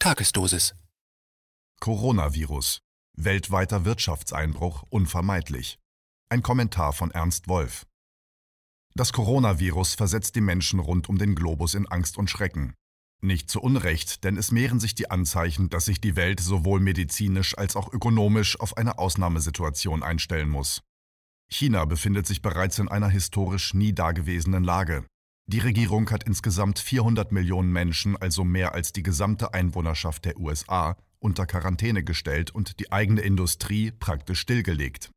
Tagesdosis. Coronavirus. Weltweiter Wirtschaftseinbruch unvermeidlich. Ein Kommentar von Ernst Wolf. Das Coronavirus versetzt die Menschen rund um den Globus in Angst und Schrecken. Nicht zu Unrecht, denn es mehren sich die Anzeichen, dass sich die Welt sowohl medizinisch als auch ökonomisch auf eine Ausnahmesituation einstellen muss. China befindet sich bereits in einer historisch nie dagewesenen Lage. Die Regierung hat insgesamt 400 Millionen Menschen, also mehr als die gesamte Einwohnerschaft der USA, unter Quarantäne gestellt und die eigene Industrie praktisch stillgelegt.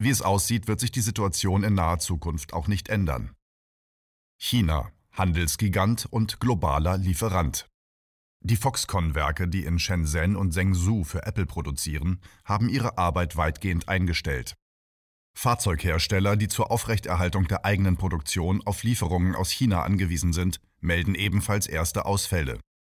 Wie es aussieht, wird sich die Situation in naher Zukunft auch nicht ändern. China, Handelsgigant und globaler Lieferant. Die Foxconn-Werke, die in Shenzhen und Zhengzhou für Apple produzieren, haben ihre Arbeit weitgehend eingestellt. Fahrzeughersteller, die zur Aufrechterhaltung der eigenen Produktion auf Lieferungen aus China angewiesen sind, melden ebenfalls erste Ausfälle.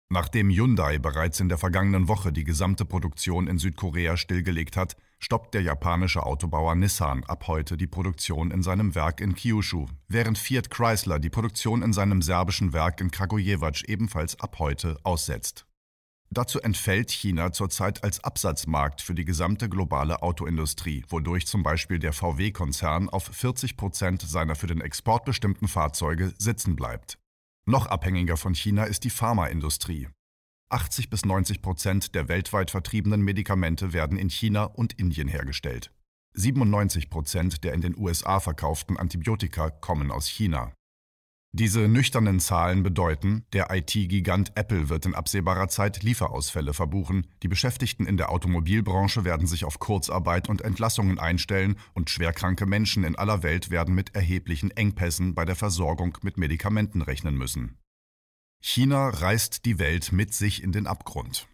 Nachdem Hyundai bereits in der vergangenen Woche die gesamte Produktion in Südkorea stillgelegt hat, stoppt der japanische Autobauer Nissan ab heute die Produktion in seinem Werk in Kyushu, während Fiat Chrysler die Produktion in seinem serbischen Werk in Kragujevac ebenfalls ab heute aussetzt. Dazu entfällt China zurzeit als Absatzmarkt für die gesamte globale Autoindustrie, wodurch zum Beispiel der VW-Konzern auf 40 Prozent seiner für den Export bestimmten Fahrzeuge sitzen bleibt. Noch abhängiger von China ist die Pharmaindustrie. 80 bis 90 Prozent der weltweit vertriebenen Medikamente werden in China und Indien hergestellt. 97 Prozent der in den USA verkauften Antibiotika kommen aus China. Diese nüchternen Zahlen bedeuten, der IT-Gigant Apple wird in absehbarer Zeit Lieferausfälle verbuchen, die Beschäftigten in der Automobilbranche werden sich auf Kurzarbeit und Entlassungen einstellen und schwerkranke Menschen in aller Welt werden mit erheblichen Engpässen bei der Versorgung mit Medikamenten rechnen müssen. China reißt die Welt mit sich in den Abgrund.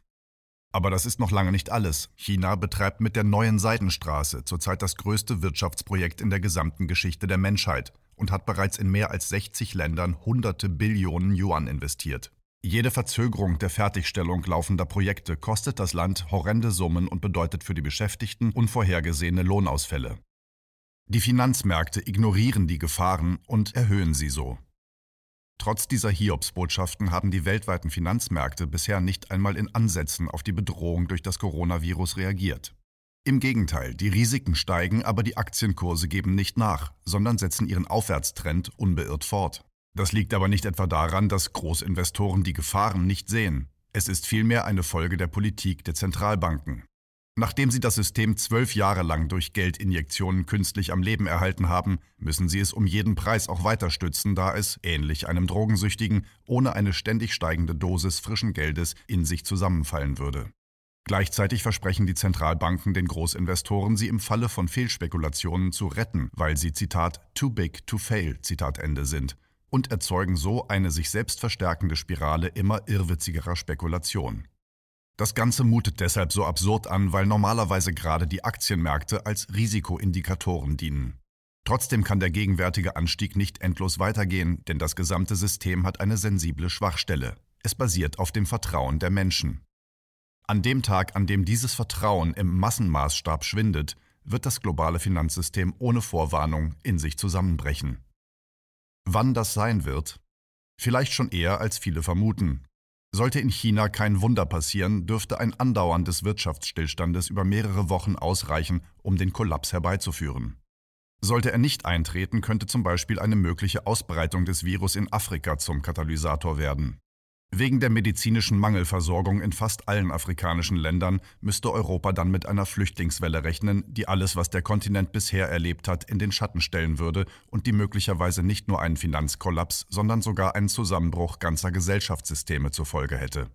Aber das ist noch lange nicht alles. China betreibt mit der neuen Seidenstraße zurzeit das größte Wirtschaftsprojekt in der gesamten Geschichte der Menschheit und hat bereits in mehr als 60 Ländern hunderte Billionen Yuan investiert. Jede Verzögerung der Fertigstellung laufender Projekte kostet das Land horrende Summen und bedeutet für die Beschäftigten unvorhergesehene Lohnausfälle. Die Finanzmärkte ignorieren die Gefahren und erhöhen sie so. Trotz dieser Hiobsbotschaften haben die weltweiten Finanzmärkte bisher nicht einmal in Ansätzen auf die Bedrohung durch das Coronavirus reagiert. Im Gegenteil, die Risiken steigen, aber die Aktienkurse geben nicht nach, sondern setzen ihren Aufwärtstrend unbeirrt fort. Das liegt aber nicht etwa daran, dass Großinvestoren die Gefahren nicht sehen. Es ist vielmehr eine Folge der Politik der Zentralbanken. Nachdem sie das System zwölf Jahre lang durch Geldinjektionen künstlich am Leben erhalten haben, müssen sie es um jeden Preis auch weiter stützen, da es, ähnlich einem Drogensüchtigen, ohne eine ständig steigende Dosis frischen Geldes in sich zusammenfallen würde. Gleichzeitig versprechen die Zentralbanken den Großinvestoren, sie im Falle von Fehlspekulationen zu retten, weil sie Zitat too big to fail Zitat Ende sind und erzeugen so eine sich selbst verstärkende Spirale immer irrwitzigerer Spekulation. Das Ganze mutet deshalb so absurd an, weil normalerweise gerade die Aktienmärkte als Risikoindikatoren dienen. Trotzdem kann der gegenwärtige Anstieg nicht endlos weitergehen, denn das gesamte System hat eine sensible Schwachstelle. Es basiert auf dem Vertrauen der Menschen. An dem Tag, an dem dieses Vertrauen im Massenmaßstab schwindet, wird das globale Finanzsystem ohne Vorwarnung in sich zusammenbrechen. Wann das sein wird? Vielleicht schon eher, als viele vermuten. Sollte in China kein Wunder passieren, dürfte ein Andauern des Wirtschaftsstillstandes über mehrere Wochen ausreichen, um den Kollaps herbeizuführen. Sollte er nicht eintreten, könnte zum Beispiel eine mögliche Ausbreitung des Virus in Afrika zum Katalysator werden. Wegen der medizinischen Mangelversorgung in fast allen afrikanischen Ländern müsste Europa dann mit einer Flüchtlingswelle rechnen, die alles, was der Kontinent bisher erlebt hat, in den Schatten stellen würde und die möglicherweise nicht nur einen Finanzkollaps, sondern sogar einen Zusammenbruch ganzer Gesellschaftssysteme zur Folge hätte.